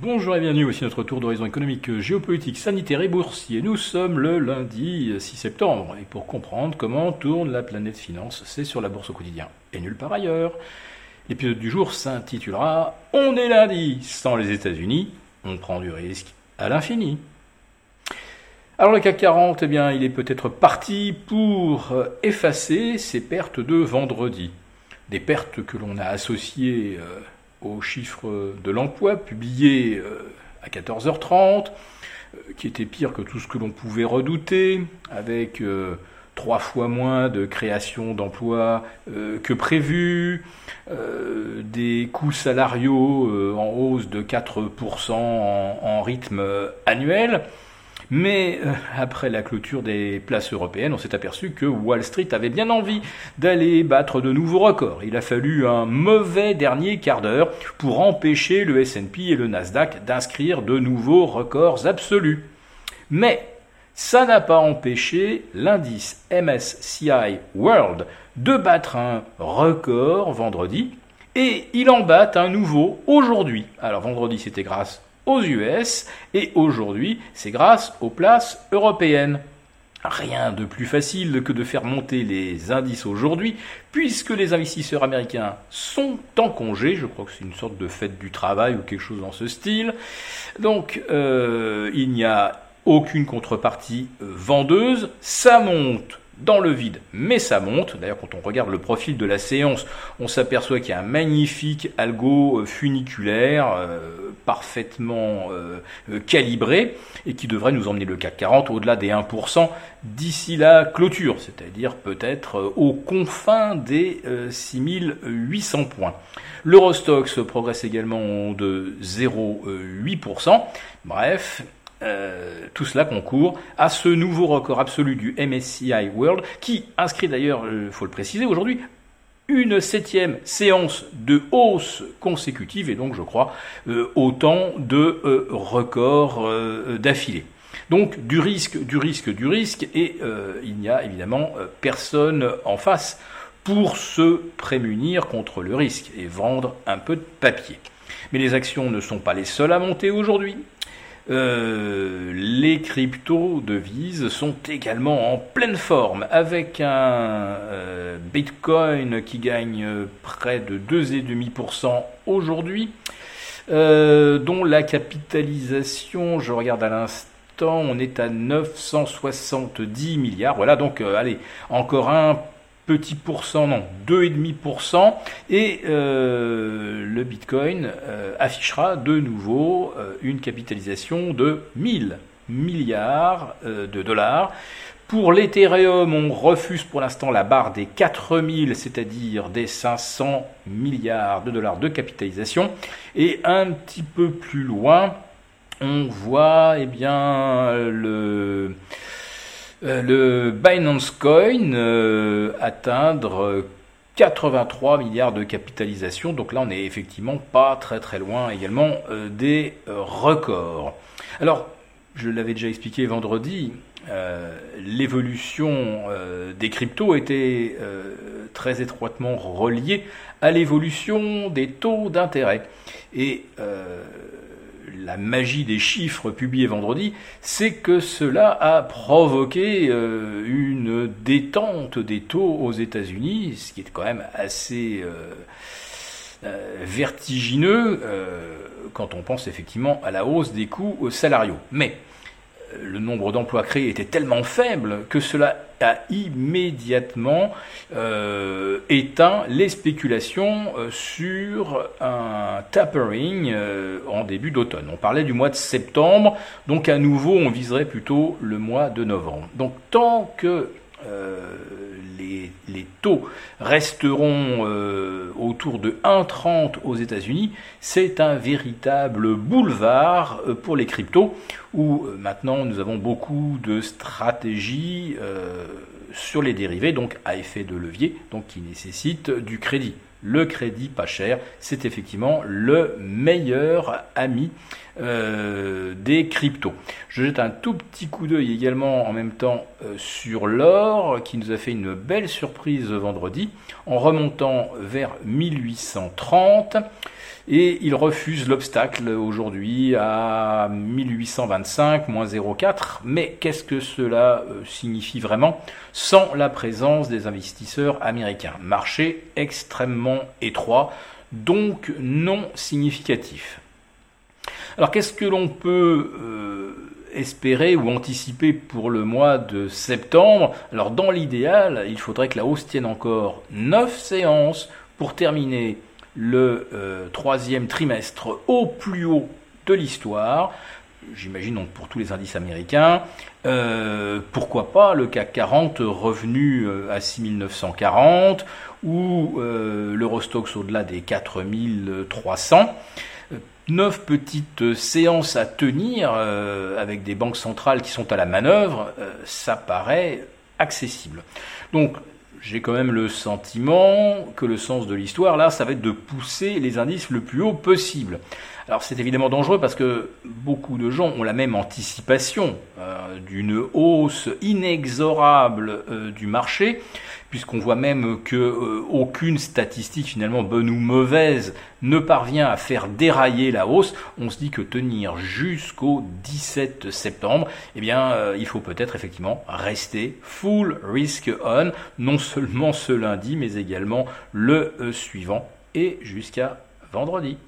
Bonjour et bienvenue, voici notre tour d'horizon économique, géopolitique, sanitaire et boursier. Nous sommes le lundi 6 septembre et pour comprendre comment tourne la planète finance, c'est sur la bourse au quotidien et nulle part ailleurs. L'épisode du jour s'intitulera On est lundi sans les États-Unis, on prend du risque à l'infini. Alors le CAC 40, eh bien, il est peut-être parti pour effacer ses pertes de vendredi. Des pertes que l'on a associées euh, aux chiffres de l'emploi publiés euh, à 14h30, euh, qui était pire que tout ce que l'on pouvait redouter, avec euh, trois fois moins de création d'emplois que prévu, des coûts salariaux en hausse de 4% en rythme annuel. Mais euh, après la clôture des places européennes, on s'est aperçu que Wall Street avait bien envie d'aller battre de nouveaux records. Il a fallu un mauvais dernier quart d'heure pour empêcher le S&P et le Nasdaq d'inscrire de nouveaux records absolus. Mais ça n'a pas empêché l'indice MSCI World de battre un record vendredi et il en bat un nouveau aujourd'hui. Alors vendredi c'était grâce aux US et aujourd'hui c'est grâce aux places européennes. Rien de plus facile que de faire monter les indices aujourd'hui, puisque les investisseurs américains sont en congé. Je crois que c'est une sorte de fête du travail ou quelque chose dans ce style. Donc, euh, il n'y a aucune contrepartie vendeuse. Ça monte dans le vide, mais ça monte. D'ailleurs, quand on regarde le profil de la séance, on s'aperçoit qu'il y a un magnifique algo euh, funiculaire, euh, parfaitement euh, calibré, et qui devrait nous emmener le CAC 40 au-delà des 1% d'ici la clôture, c'est-à-dire peut-être aux confins des 6800 points. L'Eurostox progresse également de 0,8%. Bref, euh, tout cela concourt à ce nouveau record absolu du MSCI World, qui inscrit d'ailleurs, il euh, faut le préciser aujourd'hui, une septième séance de hausse consécutive et donc je crois euh, autant de records d'affilée. Donc du risque, du risque, du risque et il n'y a évidemment personne en face pour se prémunir contre le risque et vendre un peu de papier. Mais les actions ne sont pas les seules à monter aujourd'hui. Euh, les crypto-devises sont également en pleine forme, avec un euh, Bitcoin qui gagne près de 2,5% aujourd'hui, euh, dont la capitalisation, je regarde à l'instant, on est à 970 milliards. Voilà, donc allez, encore un petit pourcent, non, 2,5%, et euh, le Bitcoin euh, affichera de nouveau euh, une capitalisation de 1000 milliards de dollars. Pour l'Ethereum, on refuse pour l'instant la barre des 4000, c'est-à-dire des 500 milliards de dollars de capitalisation. Et un petit peu plus loin, on voit eh bien, le, le Binance Coin euh, atteindre 83 milliards de capitalisation. Donc là, on n'est effectivement pas très très loin également euh, des records. Alors, je l'avais déjà expliqué vendredi, l'évolution des cryptos était très étroitement reliée à l'évolution des taux d'intérêt. Et la magie des chiffres publiés vendredi, c'est que cela a provoqué euh, une détente des taux aux États-Unis, ce qui est quand même assez euh, euh, vertigineux quand on pense effectivement à la hausse des coûts salariaux. Mais le nombre d'emplois créés était tellement faible que cela a immédiatement euh, éteint les spéculations euh, sur un tapering euh, en début d'automne. On parlait du mois de septembre, donc à nouveau on viserait plutôt le mois de novembre. Donc tant que les, les, taux resteront autour de 1,30 aux États-Unis, c'est un véritable boulevard pour les cryptos, où maintenant nous avons beaucoup de stratégies sur les dérivés, donc à effet de levier, donc qui nécessite du crédit. Le crédit pas cher, c'est effectivement le meilleur ami euh, des cryptos. Je jette un tout petit coup d'œil également en même temps euh, sur l'or qui nous a fait une belle surprise vendredi en remontant vers 1830. et il refuse l'obstacle aujourd'hui à 1825 moins 0,4. Mais qu'est-ce que cela euh, signifie vraiment sans la présence des investisseurs américains? Marché extrêmement étroit, donc non significatif. Alors qu'est-ce que l'on peut euh, espérer ou anticiper pour le mois de septembre? Alors dans l'idéal, il faudrait que la hausse tienne encore 9 séances pour terminer le euh, troisième trimestre au plus haut de l'histoire. J'imagine donc pour tous les indices américains. Euh, pourquoi pas le CAC 40 revenu euh, à 6940 ou l'Eurostox au-delà des 4300 neuf petites séances à tenir avec des banques centrales qui sont à la manœuvre, ça paraît accessible. Donc j'ai quand même le sentiment que le sens de l'histoire, là, ça va être de pousser les indices le plus haut possible. Alors c'est évidemment dangereux parce que beaucoup de gens ont la même anticipation euh, d'une hausse inexorable euh, du marché, puisqu'on voit même que euh, aucune statistique finalement bonne ou mauvaise ne parvient à faire dérailler la hausse. On se dit que tenir jusqu'au 17 septembre, eh bien il faut peut-être effectivement rester full risk on, non seulement ce lundi, mais également le suivant et jusqu'à vendredi.